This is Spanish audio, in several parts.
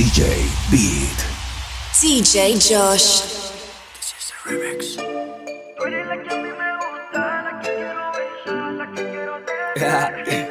DJ Beat. DJ Josh. This is the remix. Tú eres la que a mí me gusta, la que quiero besar, la que quiero tener.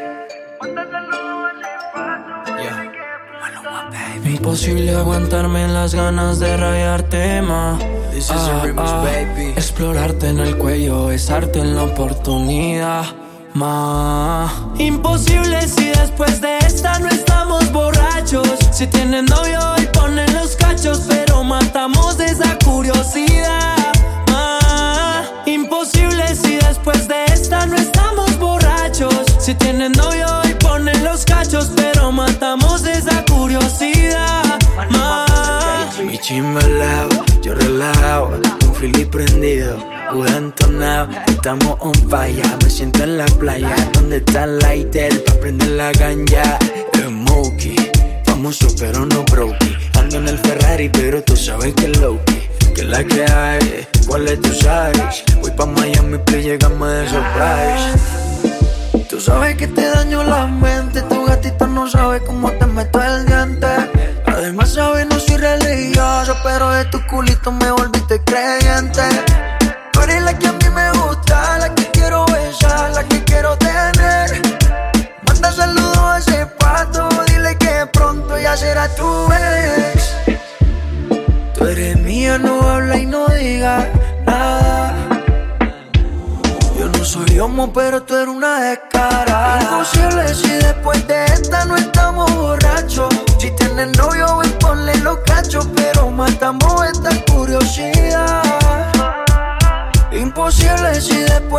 Manda saludos a ese paso, dile que pronto Imposible aguantarme las ganas de rayarte más. This is a remix, baby. Explorarte en el cuello, besarte en la oportunidad. Ma. Imposible si después de esta no estamos borrachos. Si tienes novio y ponen los cachos, pero matamos esa curiosidad. Ma. Imposible si después de esta no estamos borrachos. Si tienes novio y ponen los cachos, pero matamos esa curiosidad. Ma. Mi chimba yo relajado, un fili prendido, entonado, estamos on fire, me siento en la playa, donde está el lighter, pa' prender la ganja, Smokey, famoso pero no brokey, ando en el Ferrari pero tú sabes que es Loki, que es la que hay, cuál es tu size, voy pa' Miami, play, llegamos de surprise. Tú sabes que te daño la mente, tu gatita no sabe cómo te meto el diente. Además sabes no soy religioso, pero de tu culito me volviste creyente. La que a mí me gusta, la que quiero besar, la que quiero tener. Manda saludos a ese pato, dile que pronto ya será tu ex. Tú eres mía, no habla y no diga nada. Yo no soy homo, pero tú eres una descarada. Imposible si después de esta no estamos borrachos. Si tienes novio, ven ponle los cachos, pero matamos esta curiosidad. Imposible si después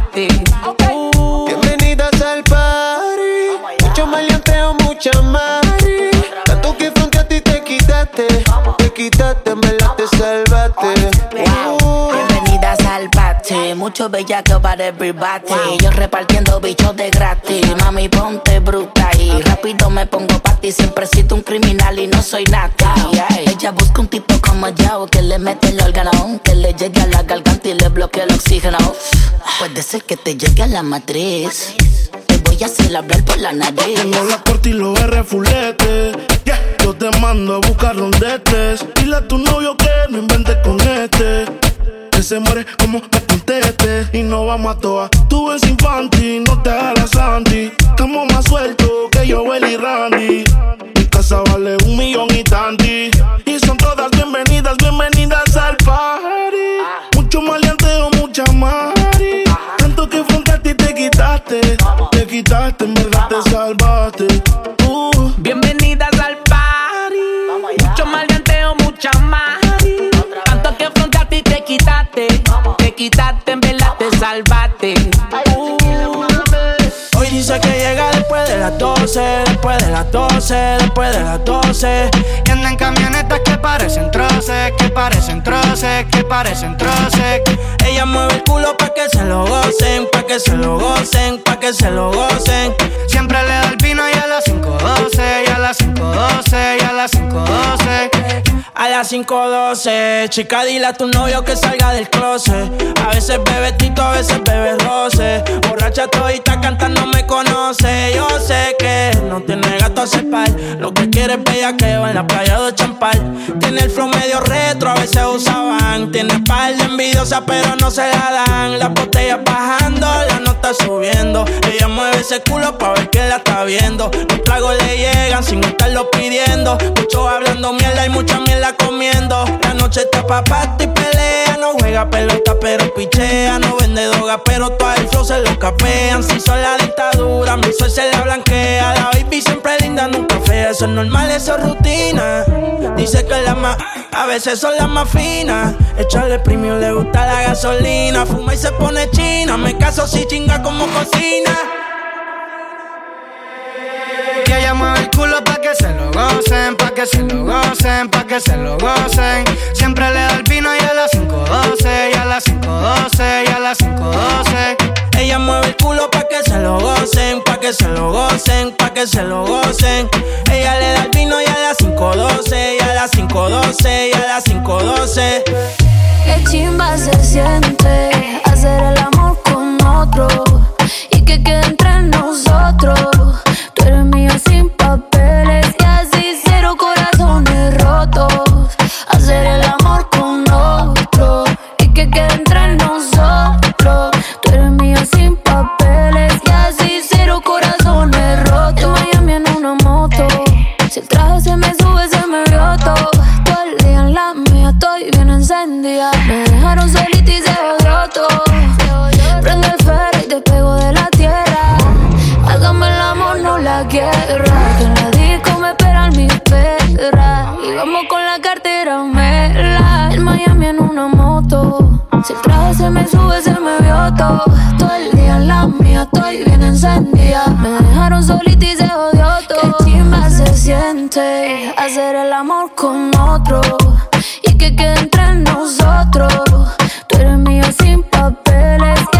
mucho bellaco para everybody. Yo repartiendo bichos de gratis. Mami, ponte bruta y rápido me pongo pa' ti. Siempre sido un criminal y no soy nada. Ella busca un tipo como yo que le mete el órgano, que le llegue a la garganta y le bloquee el oxígeno. Puede ser que te llegue a la matriz. Te voy a hacer hablar por la nariz. Tengo la corte y los R fulete. Yeah. Yo te mando a buscar donde estés. Dile a tu novio que no inventes con este. Que se muere como me conteste. Y no vamos a toa. Tú eres infantil, no te hagas Sandy. Estamos más sueltos que yo, y Randy. Mi casa vale un millón y tanti. Y son todas bienvenidas, bienvenidas al party. Mucho maleanteo, mucha mari. Tanto que frente a ti te quitaste. Te quitaste, en verdad te salvaste. quitaste, en verdad te uh. Hoy dice que llega después de las 12, después de las 12, después de las 12. Y andan camionetas que parecen troces, que parecen troces, que parecen troces. Ella mueve el culo pa' que se lo gocen, pa' que se lo gocen, pa' que se lo gocen. Siempre le da el vino y a las 5.12, y a las 5.12, y a las 5.12. Chica, dile a tu novio que salga del closet. A veces bebe tito, a veces bebe roce. Borracha todita cantando me conoce. Yo sé que no tiene gato a cepar. Lo que quiere es bella que va en la playa de champal. Tiene el flow medio retro, a veces usaban. Tiene par de envidiosa, pero no se la dan. La botella bajando, la nota subiendo. Ella mueve ese culo pa' ver que la está viendo. Los tragos le llegan sin estarlo pidiendo. Mucho hablando mierda y mucha mierda La noche está pa' y pelea. No juega pelota, pero pichea. No vende droga, pero todo el flow se lo capean. Si son la dictadura, mi sol se la blanquea. La baby siempre linda, nunca fea. Eso es normal, eso es rutina. Dice que la más, a veces son las más finas. Echarle premio le gusta la gasolina. Fuma y se pone china. Me caso si chinga como cocina. Que ella mueve el culo pa' que se lo gocen, pa' que se lo gocen, pa' que se lo gocen. Siempre le da el vino y a las 5.12, y a las 5.12, y a las 5.12. Ella mueve el culo pa' que se lo gocen, pa' que se lo gocen, pa' que se lo gocen. Ella le da el vino y a las 5.12, y a las 5.12, y a las 5.12. Qué chimba se siente hacer el amor con otro y que quede entre nosotros. Hacer el amor con otro y que quede entre nosotros. Tú eres mío sin papeles y así cero corazones rotos. En Miami en una moto. Si el traje se me sube, se me vio todo. En la mía estoy bien encendida. Me dejaron solita y se todo. Prende el ferro y te pego de la tierra. Hágame el amor, no la guerra. Que en la disco me esperan mis perras. Se me sube, se me vio todo. Todo el día en la mía estoy bien encendida. Me dejaron solita y se odió todo. Qué chimba se siente hacer el amor con otro. Y que quede entre nosotros. Tú eres mío sin papeles y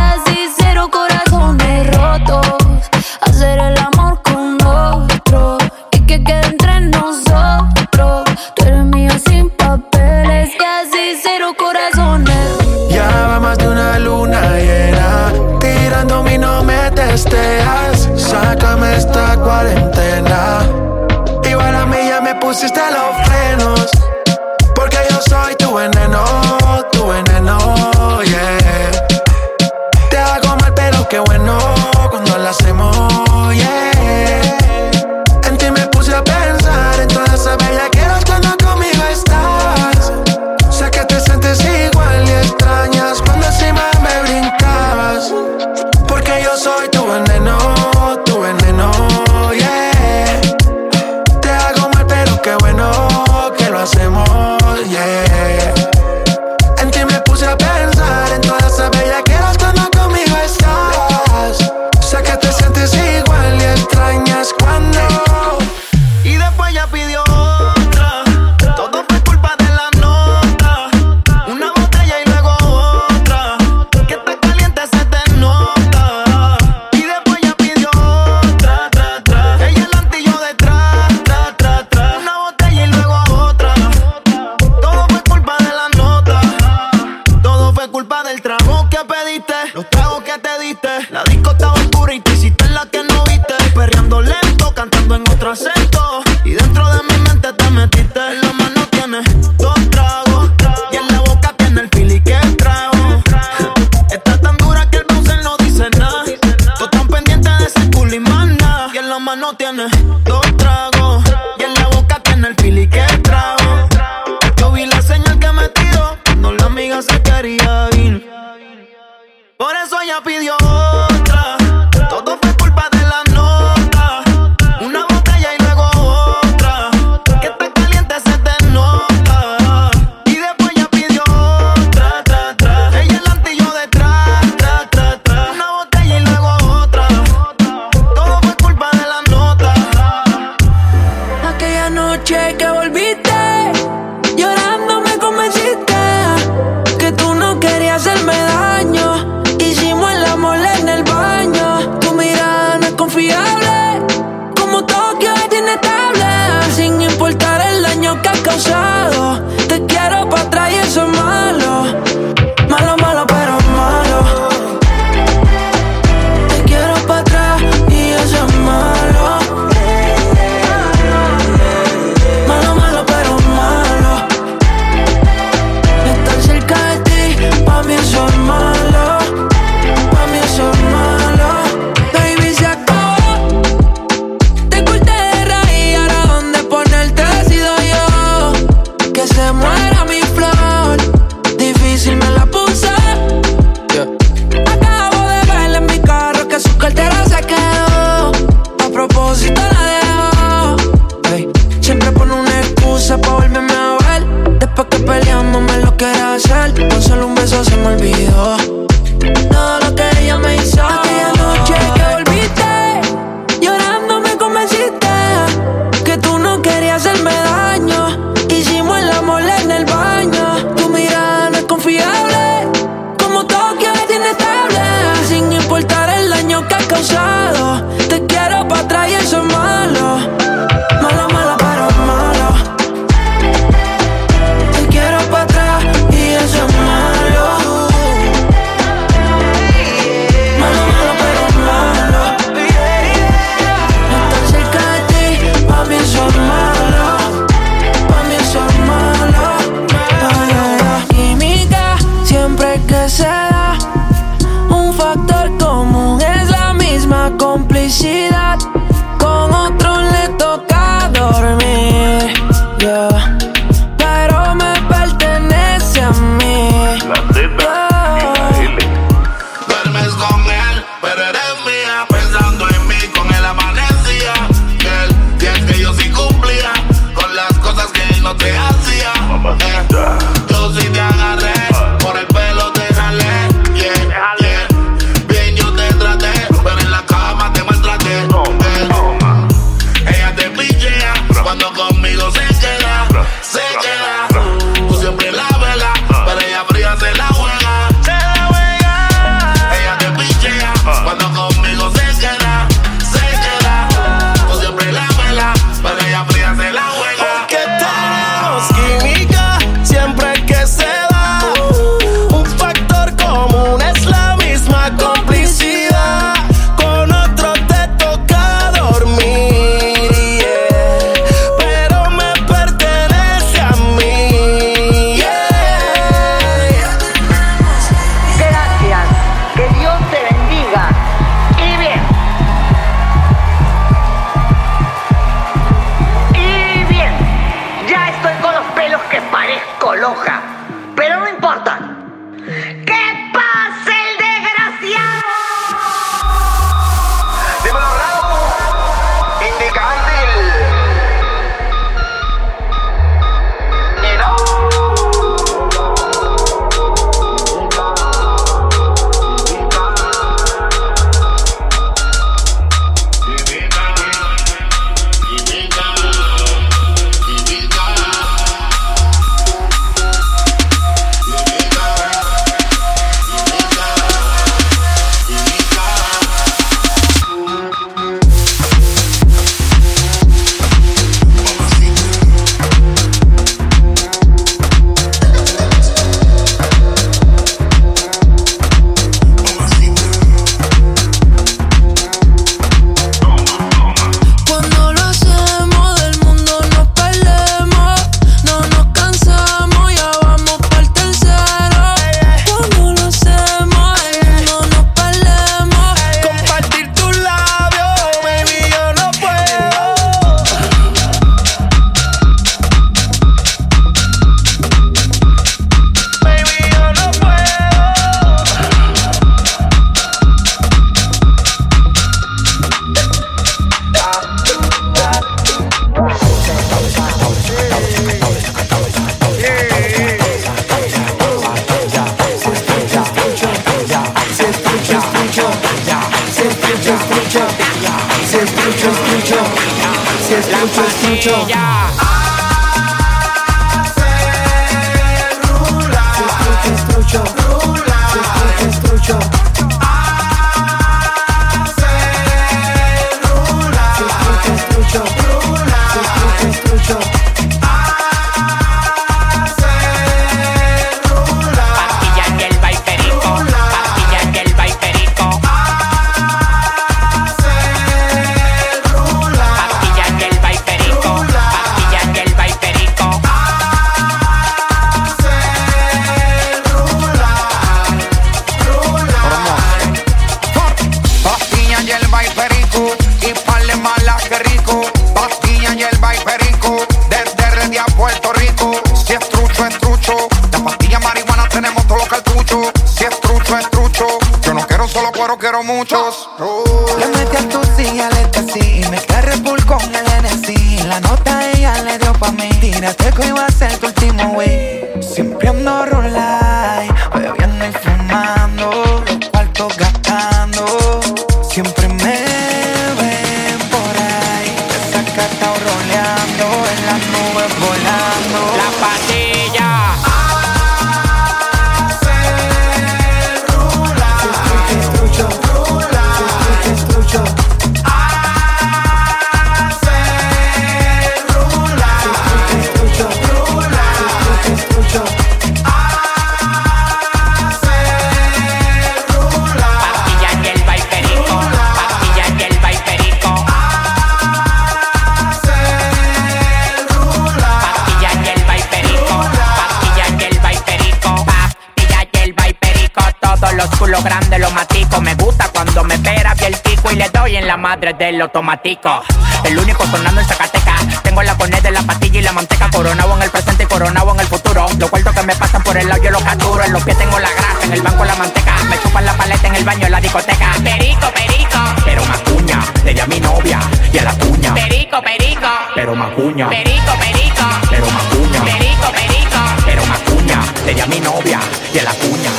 automático. El único sonando en Zacatecas. Tengo la poned de la pastilla y la manteca. Coronado en el presente y coronado en el futuro. Los cuartos que me pasan por el lado yo los capturo. En los pies tengo la grasa, en el banco la manteca. Me chupan la paleta en el baño en la discoteca. Perico, perico. Pero macuña, le di a mi novia y a la cuña. Perico, perico. Pero macuña. Perico, perico. Pero macuña. Perico, perico. Pero macuña, le di a mi novia y a la cuña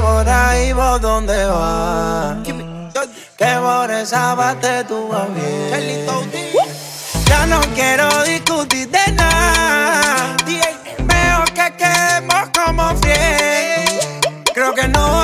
por ahí vos dónde vas. Que por esa tú vas bien. Ya no quiero discutir de nada. Mejor que quedemos como fiel. Creo que no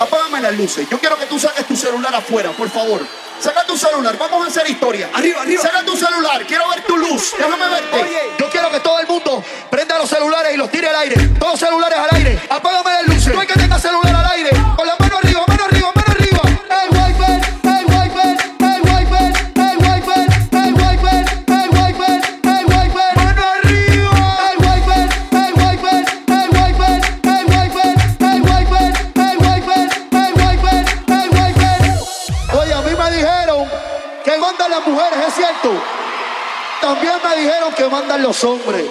Apágame las luces. Yo quiero que tú saques tu celular afuera, por favor. Saca tu celular, vamos a hacer historia. Arriba, arriba. Saca tu celular, quiero ver tu luz. Déjame verte. Oye. Yo quiero que todo el mundo prenda los celulares y los tire al aire. Todos celulares al aire. Apágame las luces. No hay que tenga celular al aire. También me dijeron que mandan los hombres.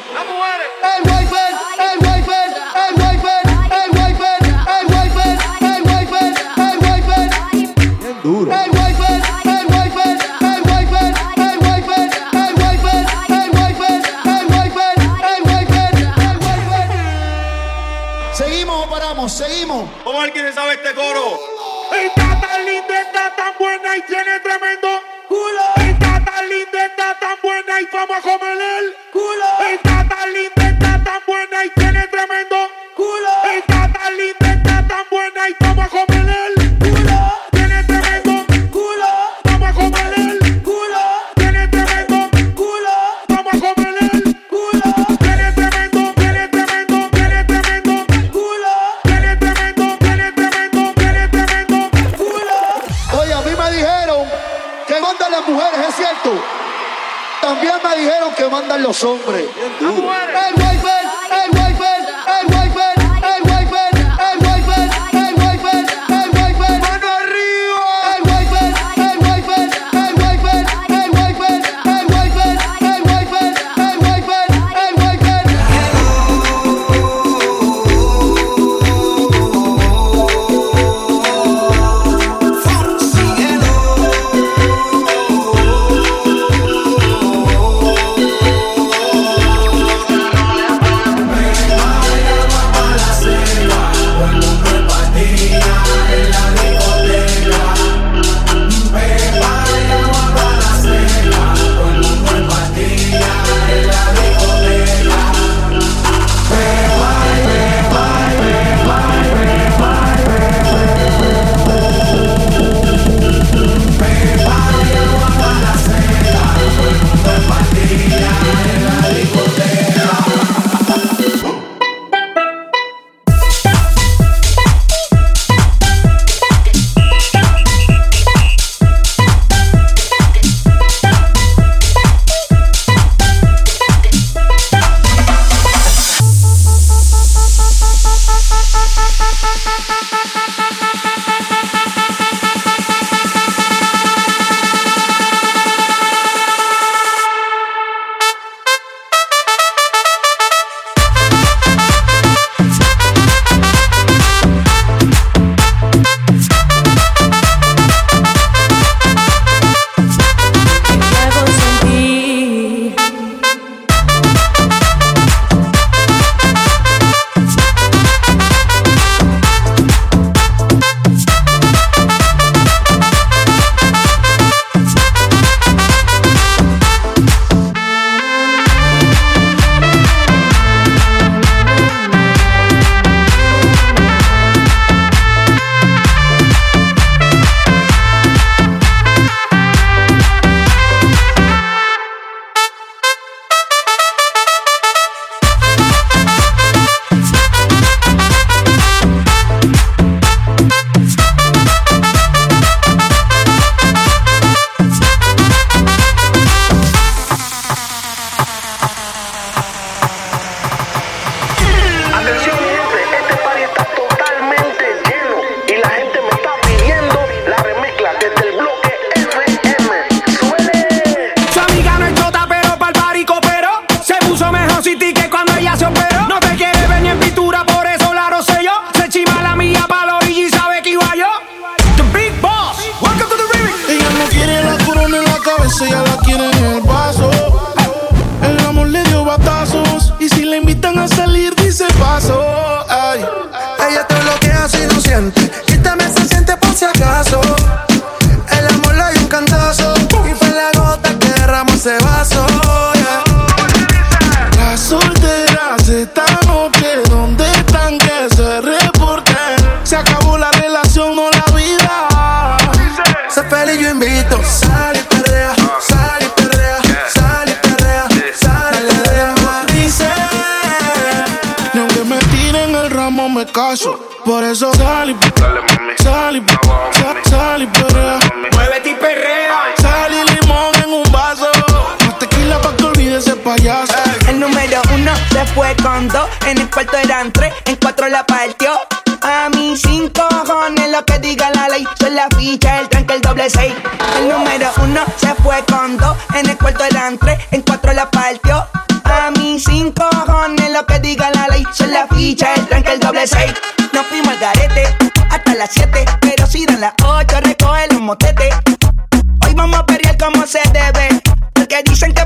Mí cinco cojones lo que diga la ley. Son la ficha, el tranque, el doble seis. Nos fuimos al garete hasta las siete. Pero si dan las ocho, recoge los motetes. Hoy vamos a pelear como se debe. Porque dicen que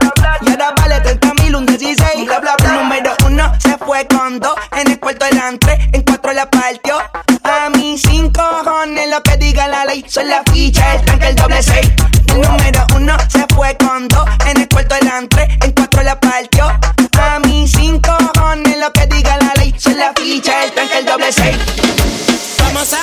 Y ahora vale 30 mil, un 16. Bla, bla, bla. Número uno se fue con dos. En el cuarto eran en cuatro la partió. A mí cinco cojones lo que diga la ley. Son la ficha, el tanque, el doble seis. El número uno se fue con dos. En el cuarto eran en cuatro la partió. A mí cinco cojones lo que diga la ley. Son la ficha, el tanque, el doble seis. Como San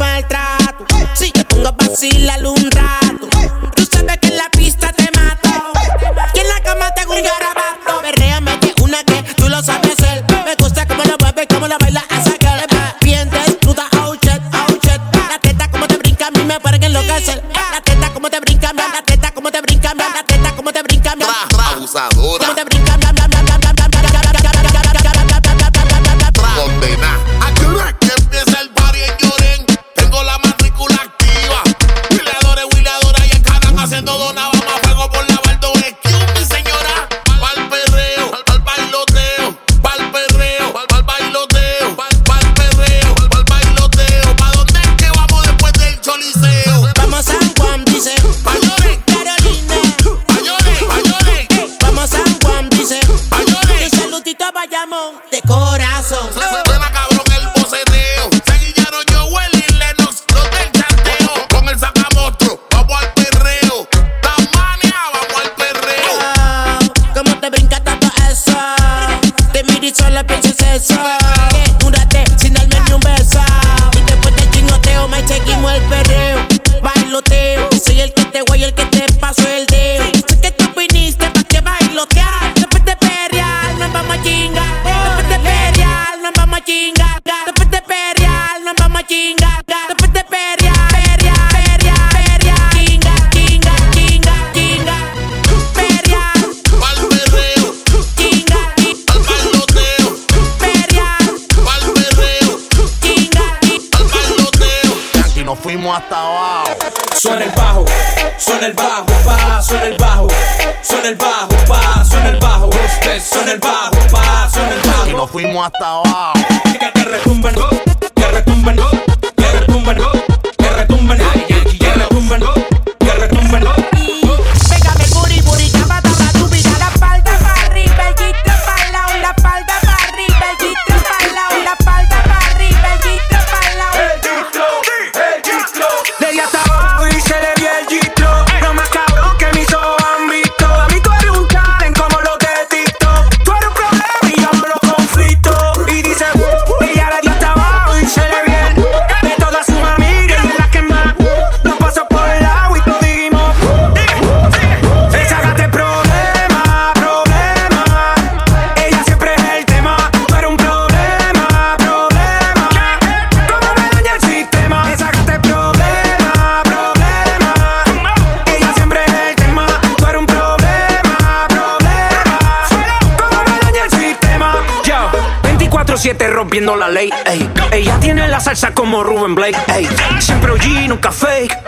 maltrato. Si te pongo a vacilar un rato, tú sabes que en la pista te mato. Y en la cama te hago un garabato. Perréame que una que tú lo sabes hacer. Me gusta cómo lo mueves, cómo lo baila esa girl. Bien desnuda, oh shit, oh shit. La teta como te brinca, a mí me parece enloquecer. La teta como te brinca, la teta como te brinca, la teta como te brinca. Abusadora. La ley. Ey. Ella tiene la salsa como Ruben Blake. Ey. Siempre OG, nunca fake.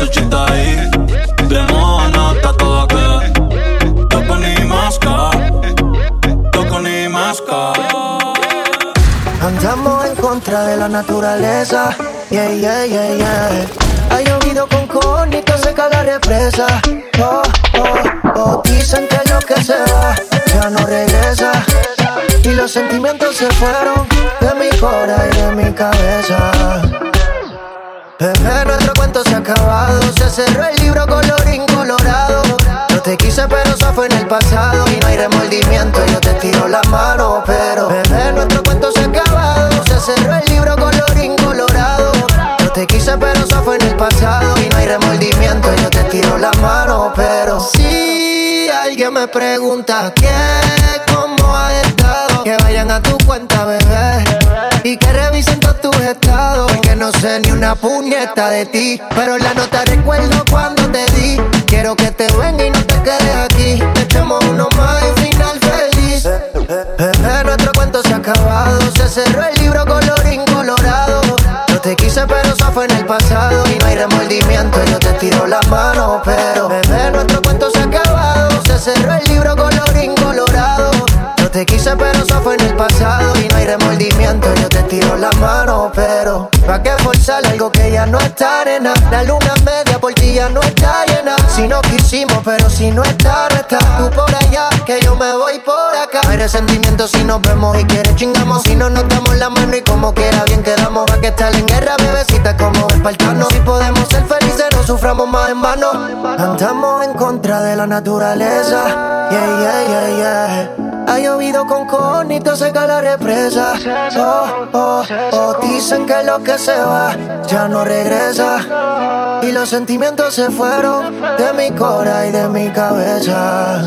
Hace kusuchita ahí. De moanata toda que. Toco ni masca. Toco ni masca. Andamos en contra de la naturaleza. Yeah, yeah, yeah, yeah. Ha llovido con conito, seca la represa. Oh, oh, oh. Dicen que lo que se va ya no regresa. Y los sentimientos se fueron de mi cora y de mi cabeza. Bebé, nuestro cuento se ha acabado. Se cerró el libro colorín colorado. No te quise, pero eso fue en el pasado. Y no hay remordimiento, yo te tiro la mano. Pero, bebé, nuestro cuento se ha acabado. Se cerró el libro colorín colorado. No te quise, pero eso fue en el pasado. Y no hay remordimiento, yo te tiro la mano. Pero, si alguien me pregunta qué, cómo ha estado, que vayan a tu cuenta, bebé. Y que revisen todos tus estados. Porque no sé ni una puñeta de ti. Pero la nota recuerdo cuando te di. Quiero que te venga y no te quedes aquí. Echemos uno más y final feliz. Bebé, nuestro cuento se ha acabado. Se cerró el libro colorín colorado. Te quise, pero eso fue en el pasado. Y no hay remordimiento, yo te tiro la mano. Pero, bebé, nuestro cuento se ha acabado. Se cerró el libro colorín colorado. No te quise, pero eso fue en el pasado. Y no hay remordimiento, yo te tiro la mano. Pero, ¿pa' qué forzar algo que ya no está arena? La luna media por ti ya no está llena. Si no quisimos, pero si no está, no está. Tú por allá, que yo me voy por acá. Hay resentimiento si nos vemos y quieres chingamos. Si no nos damos la mano y como quiera bien quedamos. Va que estar en guerra, bebecita, como espartano. Si podemos ser felices, no suframos más en vano. Andamos en contra de la naturaleza. Yeah, yeah, yeah, yeah. Ha llovido con conito, seca la represa. Oh, oh, oh. Dicen que lo que se va ya no regresa. Y los sentimientos se fueron de mi cora y de mi cabeza.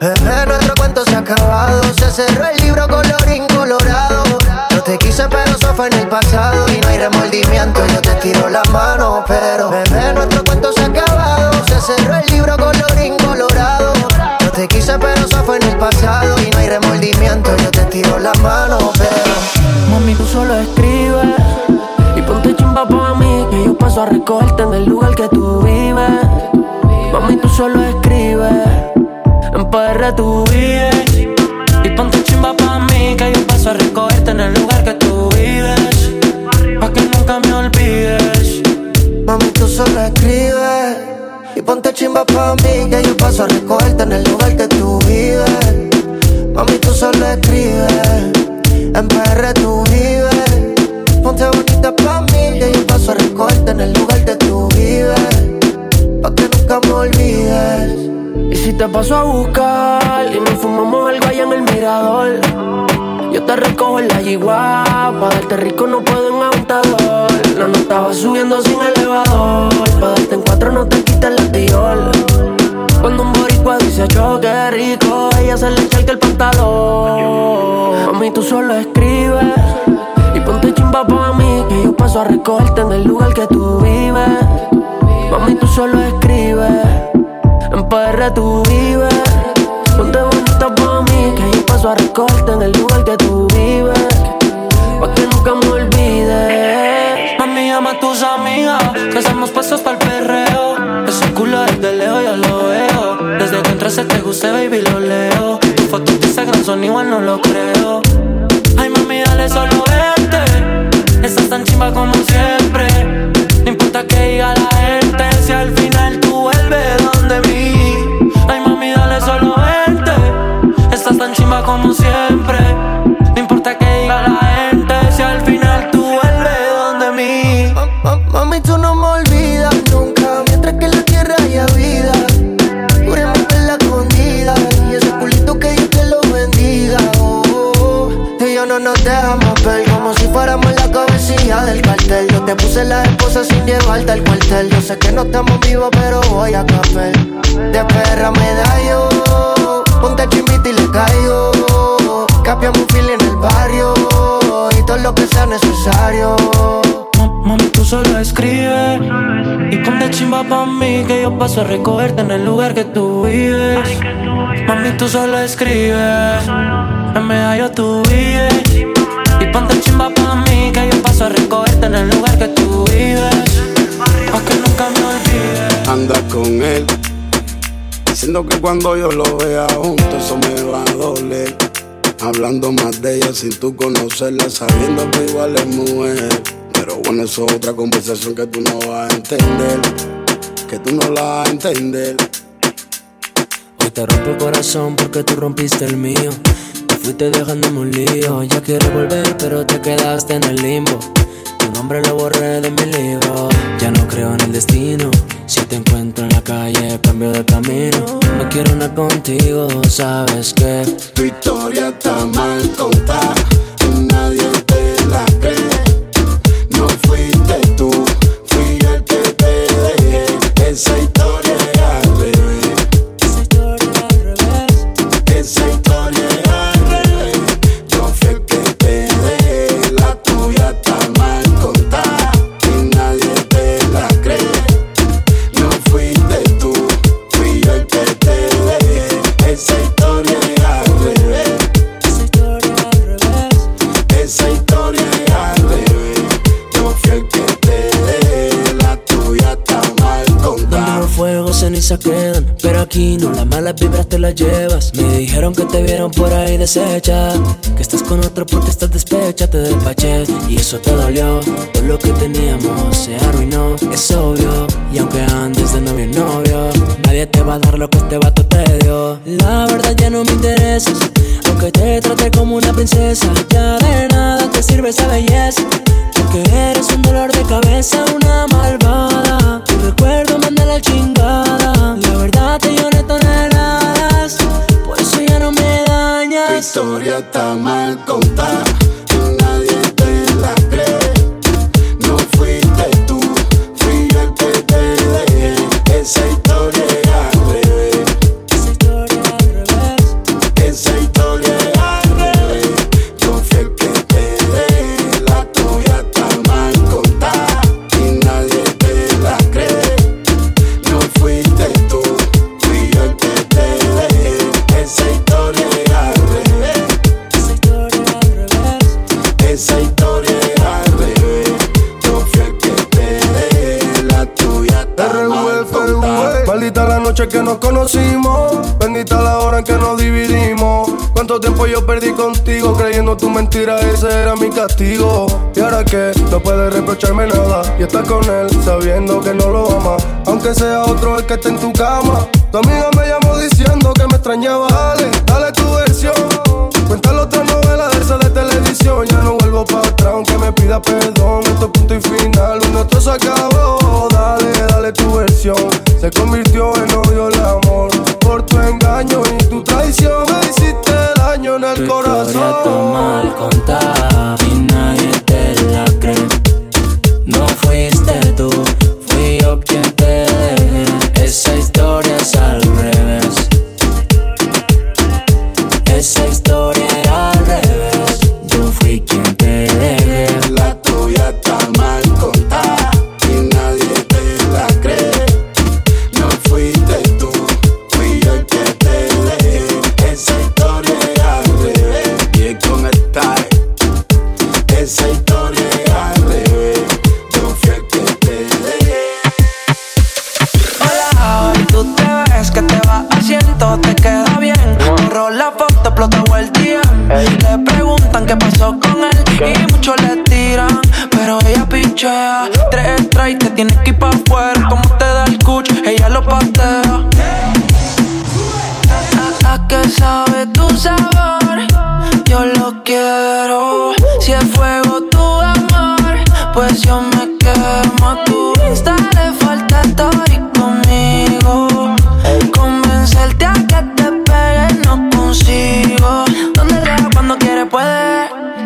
Bebé, nuestro cuento se ha acabado. Se cerró el libro colorín colorado. No te quise pero eso fue en el pasado y no hay remordimiento, yo te tiro la mano, pero bebé, nuestro cuento se ha acabado, se cerró el libro colorín colorado. Te quise pero eso fue en el pasado y no hay remordimiento, yo te tiro la mano, pero Mami, tú solo escribes y ponte chimba pa' mí que yo paso a recogerte en el lugar que tú vives. Mami, tú solo escribes, en PR tú vives. Y ponte chimba pa' mí que yo paso a recogerte en el lugar que tú vives. Pa' que nunca me olvides. Mami, tú solo escribes y ponte chimba pa' mí que yo paso a recogerte en el lugar que tú vives. Mami, tú solo escribes, en PR tú vives. Ponte bonita pa' mí que yo paso a recogerte en el lugar que tú vives. Pa' que nunca me olvides. Y si te paso a buscar y nos fumamos algo allá en el mirador, yo te recojo en la yigua, pa' darte rico no puedo en aventador. La nota va subiendo sin elevador, pa' darte en cuatro no te quites la tiol. Cuando un boricua dice choque rico, ella se le echa el pantalón. Mami, tú solo escribes y ponte chimba pa' mí, que yo paso a recogerte en el lugar que tú vives. Mami, tú solo escribes, en PR tú vives. Ponte bonita pa' mí, que yo paso a recogerte en el lugar que tú vives. Pa' que nunca me olvides. Tus amigas, que hacemos pasos para el perreo. Ese culo desde lejos yo lo veo. Desde que entraste te guste, baby, lo leo. Tus fotos de Instagram son igual, no lo creo. Ay, mami, dale solo verte. Estás tan chimba como siempre. No importa que diga la gente, si al final tú vuelves donde mí. Ay, mami, dale solo verte. Estás tan chimba como siempre. No importa que diga la gente, Mami, tú no me olvidas nunca, mientras que en la tierra haya vida. En la escondida y ese culito que Dios te lo bendiga. Oh. Tú y yo no nos dejamos ver como si fuéramos la cabecilla del cartel. Yo te puse la esposa sin llevarte al cuartel. Yo sé que no estamos vivos, pero voy a café. De perra me da yo, ponte chimbita y le caigo. Capiamos un fil en el barrio y todo lo que sea necesario. Solo escribes y ponte chimba pa' mí que yo paso a recogerte en el lugar que tú vives. Mami, tú solo escribes, en medallo tú vives. Y ponte chimba pa' mí que yo paso a recogerte en el lugar que tú vives. Pa' que nunca me olvides. anda con él. Diciendo que cuando yo lo vea junto eso me va a doler. Hablando más de ella sin tú conocerla, sabiendo que igual es mujer. Pero bueno, eso es otra conversación que tú no vas a entender. Que tú no la vas a entender. Hoy te rompo el corazón porque tú rompiste el mío. Te fuiste dejándome un lío. Ya quiero volver, pero te quedaste en el limbo. Tu nombre lo borré de mi libro. Ya no creo en el destino. Si te encuentro en la calle, cambio de camino. No quiero nada contigo, sabes que. Tu historia está mal contada. Nadie fuiste tú, quedan, pero aquí no, las malas vibras te las llevas. Me dijeron que te vieron por ahí deshecha, que estás con otro porque estás despecha, te despaché y eso te dolió. Todo lo que teníamos se arruinó, es obvio. Y aunque andes de novio novio, nadie te va a dar lo que este vato te dio. La verdad ya no me interesas, aunque te trate como una princesa, ya de nada te sirve esa belleza. Porque eres un dolor de cabeza, una malvada. Tu recuerdo manda la chingada. La verdad te lloré toneladas. Por eso ya no me Tu dañas. historia está mal contada. Nadie te la cree. No fuiste tú, fui yo el que te dejé. Esa tiempo yo perdí contigo creyendo tu mentira, ese era mi castigo. Y ahora que no puedes reprocharme nada. Y estás con él sabiendo que no lo ama. Aunque sea otro el que esté en tu cama. Tu amiga me llamó diciendo que me extrañaba. Dale, dale tu versión. Cuéntale otra novela de esa de televisión. Ya no vuelvo para atrás aunque me pida perdón. Esto es punto y final, nuestro se acabó. Dale, dale tu versión. Se convirtió en odio el amor. Por tu engaño y tu traición me hiciste daño en el Tu corazón. está mal contada y nadie te la cree. No fuiste tú, fui yo quien te dejé. Esa historia Tres y te tienes que ir pa' afuera. Como te da el cuch, ella lo patea. ¿A, a qué sabe tu sabor? Yo lo quiero. Si es fuego tu amor, pues yo me quemo a tu vista.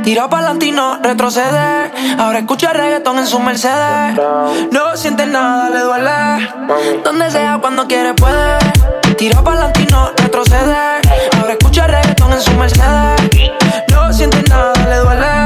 Tira pa'lante y no retrocede. Ahora escucha reggaetón en su Mercedes. No siente nada, le duele. Donde sea, cuando quiere puede. Tira pa'lante y no retrocede. Ahora escucha reggaetón en su Mercedes. No siente nada, le duele.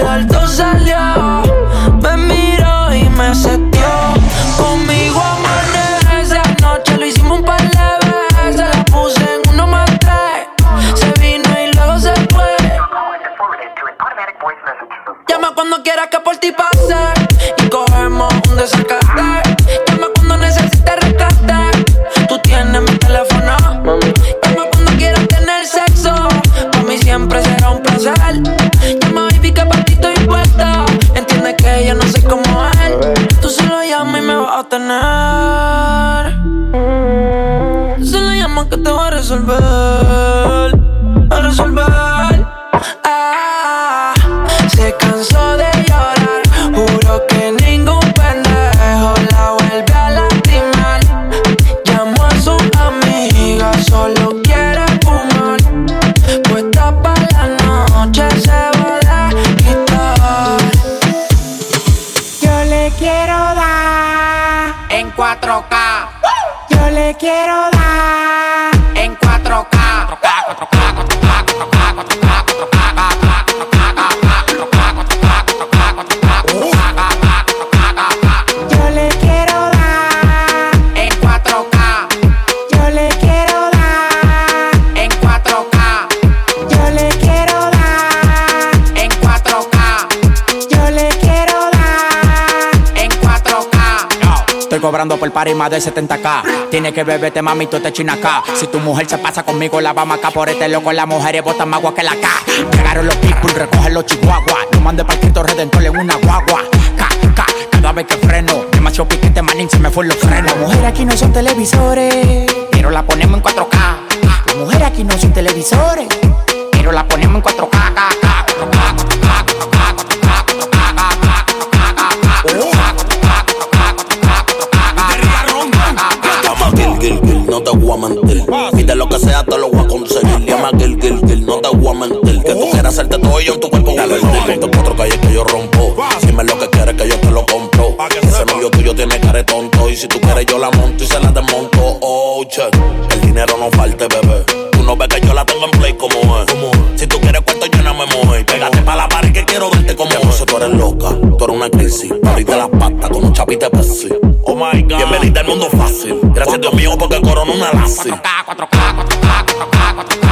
A olvidar todo salió. Me miró y me setió. Conmigo amanece. Anoche lo hicimos un par de veces. La puse en uno más tres. Se vino y luego se fue. Llama cuando quieras que por ti pase. Y cogemos un desacate. A tener. Tú solo llama que te va a resolver. A resolver. Estoy cobrando por par y más de 70k. Tiene que beberte, mami, tú te china acá. Si tu mujer se pasa conmigo, la vamos acá por este loco. Las mujeres botan más agua que la K. Llegaron los pitbull, recogen los chihuahuas. No mande para Cristo Redentor en una guagua. K, K, cada vez que freno. Demasiado piquete, manín, se me fue los frenos. Las mujeres aquí no son televisores, pero la ponemos en 4K. Las mujeres aquí no son televisores, pero la ponemos en 4K. K, K, que sea, te lo voy a conseguir. Llama Gil, Gil, Gil, no te voy a mentir. Que tú quieras hacerte todo yo en tu cuerpo. Dale, dile, te cuatro calles que yo rompo. Dime lo que quieres que yo te lo compro. Ese novio tuyo tiene cara tonto. Y si tú quieres, yo la monto y se la desmonto. Oh, che, el dinero no falte, bebé. Tú no ves que yo la tengo en Ahorita las patas con un chapite Pepsi. Oh my god. Bienvenida al mundo fácil. Gracias Dios mío porque corona una lazi. 4K, 4K, 4K, 4K, 4K,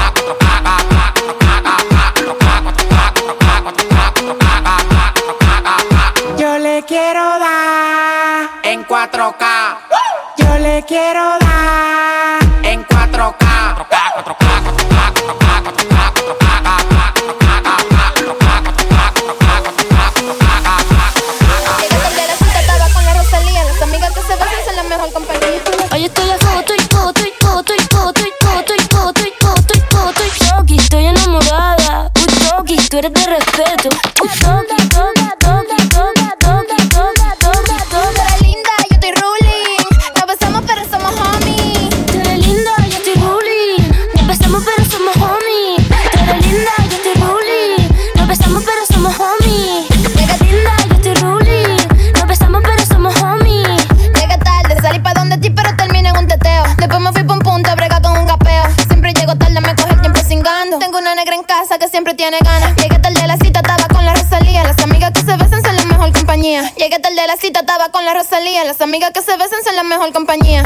tiene ganas. Llegué tarde a la cita, estaba con la Rosalía. Las amigas que se besan son la mejor compañía. Llegué tarde a la cita, estaba con la Rosalía. Las amigas que se besan son la mejor compañía.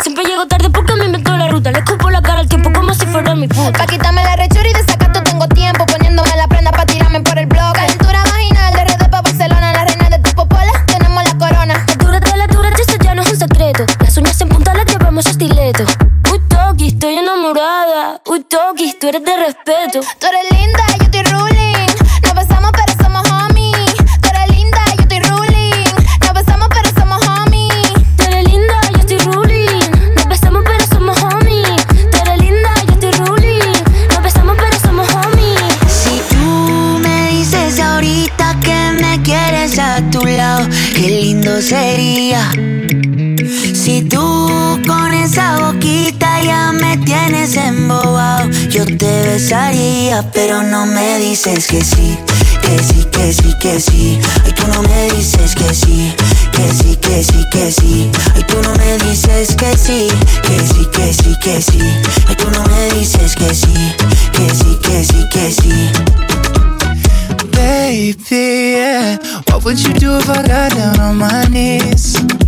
Siempre llego tarde porque me inventó la ruta. Le escupo la cara al tiempo como si fuera mi puta. Pa' quitarme la rechura y de sacato tengo tiempo. Poniéndome la prenda pa' tirarme por el blog. Calentura vaginal de RD pa' Barcelona. La reina de tu popola, tenemos la corona. La dura de la dura, eso ya no es un secreto. Las uñas en punta las llevamos estileto. Uy, Toki, estoy enamorada. Uy, Toki, tú eres de respeto. Tú eres linda, pero no me dices que sí, que sí, que sí, que sí. Ay, tú no me dices que sí, que sí, que sí, que sí. Ay, tú no me dices que sí, que sí, que sí, que sí. Ay, tú no me dices que sí, que sí, que sí, que sí. Baby, yeah. What would you do if I got down on my knees?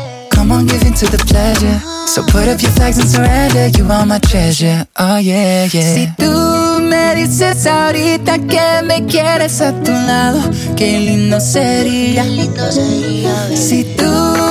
Come on, give in to the pleasure. So put up your flags and surrender. You are my treasure. Oh, yeah, yeah. Si tú me dices ahorita que me quieres a tu lado, qué lindo sería. Si tú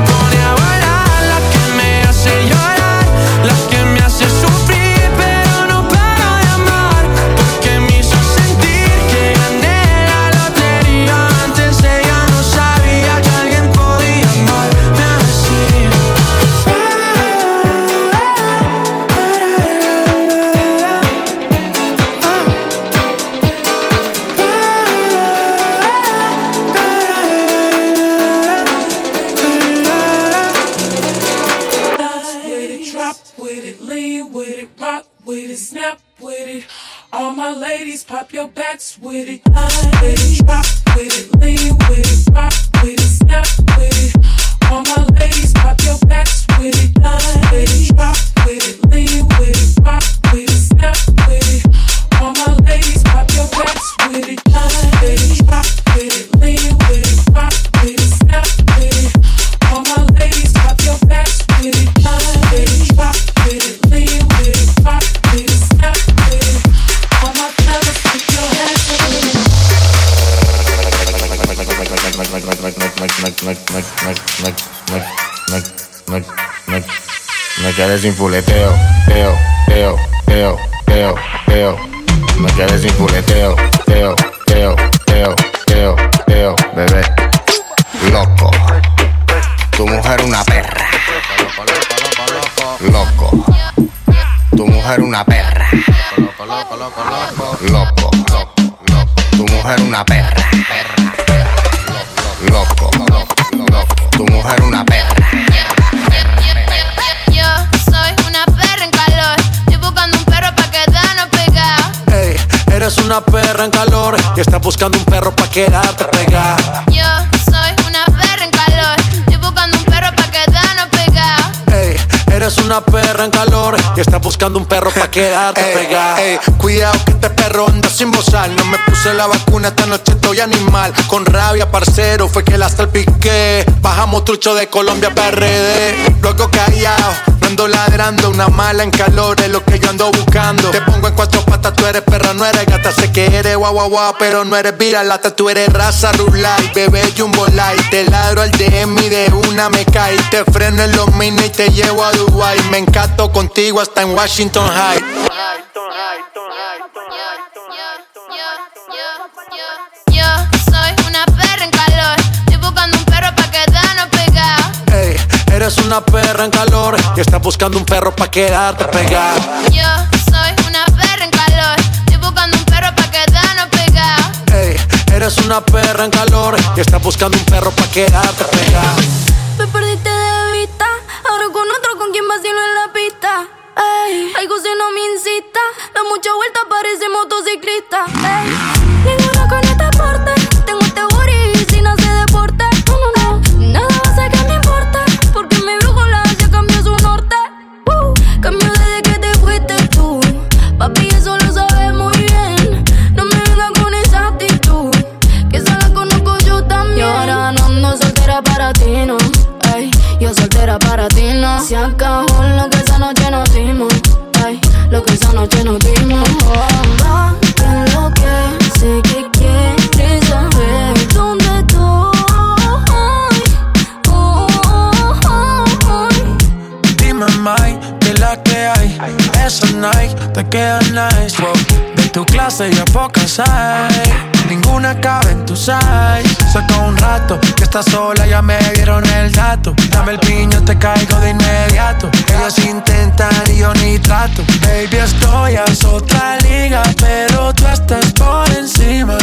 sin fuleteo, teo, teo, teo, teo, teo. Me quedé sin fuleteo, teo, teo, teo, teo, teo, bebé. Loco. Tu mujer una perra. Loco. Tu mujer una perra. Loco. En calor y estás buscando un perro pa' quedarte pegada. Yo soy una perra en calor. Estoy buscando un perro pa' quedarnos pegados. Ey, eres una perra en calor estás buscando un perro pa' quedarte pegada. Ey, cuidado que este perro anda sin bozar. No me puse la vacuna, esta noche estoy animal. Con rabia, parcero, fue que la salpiqué. Bajamos trucho de Colombia PRD. Luego callado, no ando ladrando. Una mala en calor es lo que yo ando buscando. Te pongo en cuatro patas, tú eres perra, no eres gata. Sé que eres guau guau guau, pero no eres viralata. Tú eres raza rulay, bebé jumbo light. Te ladro al DM y de una me cae. Te freno en los mini y te llevo a Dubai. Me encanto contigo hasta en Washington High. Yo soy una perra en calor. Estoy buscando un perro pa' quedarnos pegados. Ey, eres una perra en calor y estás buscando un perro pa' quedarte pegada. Yo soy una perra en calor. Estoy buscando un perro pa' quedarnos pegados. Ey, eres una perra en calor y estás buscando un perro pa' quedarte pegada. Me perdiste si no me incita. Da mucha vuelta, parece motociclista. Ey, ninguno con este porte. Tengo este booty sin hacer deporte. No, no, no. Nada va a hacer que me importe. Porque mi brújula ya cambió su norte. Uh, cambió desde que te fuiste tú. Papi, eso lo sabes muy bien. No me vengas con esa actitud. Que esa la conozco yo también. Y ahora no ando soltera para ti, no. Ey, yo soltera para ti, no. Se acabó lo que esa noche nos dimos. Noche nos dimos. Oh, lo que sé que quieres saber. ¿Dónde estoy? Oh, oh. Dime, Mike, que la que hay. Esa night te queda nice. wow. De tu clase ya pocas hay. Cabe en tu size. Saca un rato que estás sola, ya me dieron el dato. Dame el piño, te caigo de inmediato. Ellos intentan y yo ni trato. Baby, estoy a otra liga, pero tú estás por encima.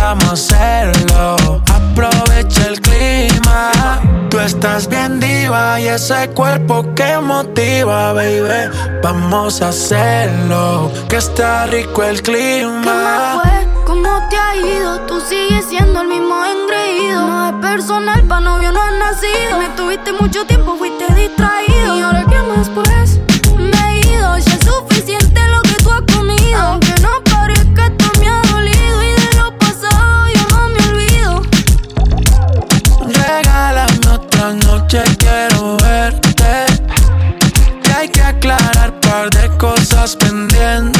Vamos a hacerlo. Aprovecha el clima. Tú estás bien diva y ese cuerpo que motiva, baby. Vamos a hacerlo. Que está rico el clima. fue? ¿Cómo te ha ido? Tú sigues siendo el mismo engreído. No es personal, pa' novio no has nacido. Me tuviste mucho tiempo, fuiste distraído. ¿Y ahora qué más pues? Me he ido, ya es suficiente lo que tú has comido. Par de cosas pendientes.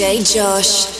DJ Josh.